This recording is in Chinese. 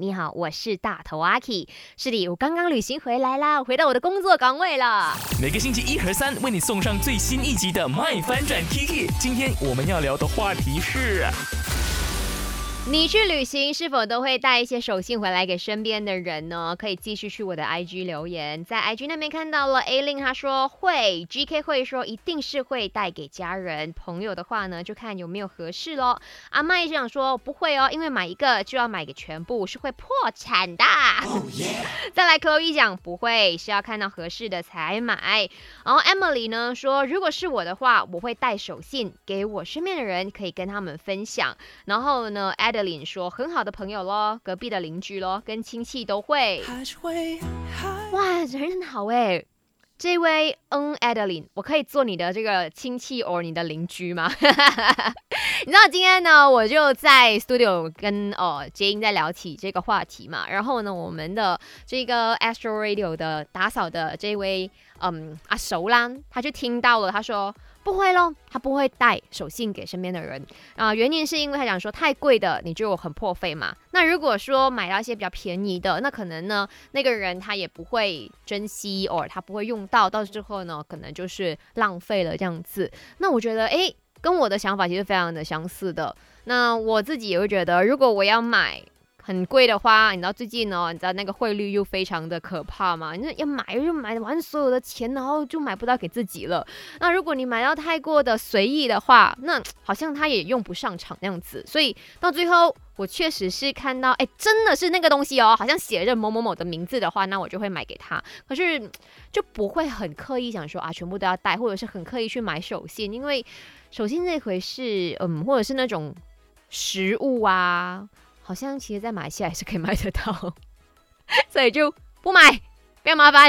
你好，我是大头阿 K。是的，我刚刚旅行回来啦，回到我的工作岗位了。每个星期一和三为你送上最新一集的《麦翻转 Kiki》。今天我们要聊的话题是。你去旅行是否都会带一些手信回来给身边的人呢？可以继续去我的 IG 留言，在 IG 那边看到了 A 令，他说会，GK 会说一定是会带给家人朋友的话呢，就看有没有合适咯。阿麦这样说不会哦，因为买一个就要买个全部，是会破产的。再来 Chloe 讲不会，是要看到合适的才买。然后 Emily 呢说，如果是我的话，我会带手信给我身边的人，可以跟他们分享。然后呢说：“很好的朋友咯，隔壁的邻居咯，跟亲戚都会。哇，人很好哎！这位嗯，Adeline，我可以做你的这个亲戚 or 你的邻居吗？你知道今天呢，我就在 studio 跟哦杰英在聊起这个话题嘛。然后呢，我们的这个 Astro Radio 的打扫的这位嗯阿熟啦，他就听到了，他说。”不会咯，他不会带手信给身边的人啊。原因是因为他讲说太贵的你就很破费嘛。那如果说买到一些比较便宜的，那可能呢那个人他也不会珍惜，或他不会用到，到之后呢可能就是浪费了这样子。那我觉得诶，跟我的想法其实非常的相似的。那我自己也会觉得，如果我要买。很贵的话，你知道最近呢，你知道那个汇率又非常的可怕嘛？你要买就买完所有的钱，然后就买不到给自己了。那如果你买到太过的随意的话，那好像他也用不上场那样子。所以到最后，我确实是看到，哎，真的是那个东西哦，好像写着某某某的名字的话，那我就会买给他。可是就不会很刻意想说啊，全部都要带，或者是很刻意去买手信，因为手信这回事，嗯，或者是那种食物啊。好像其实，在马来西亚也是可以买得到，所以就不买，不要麻烦。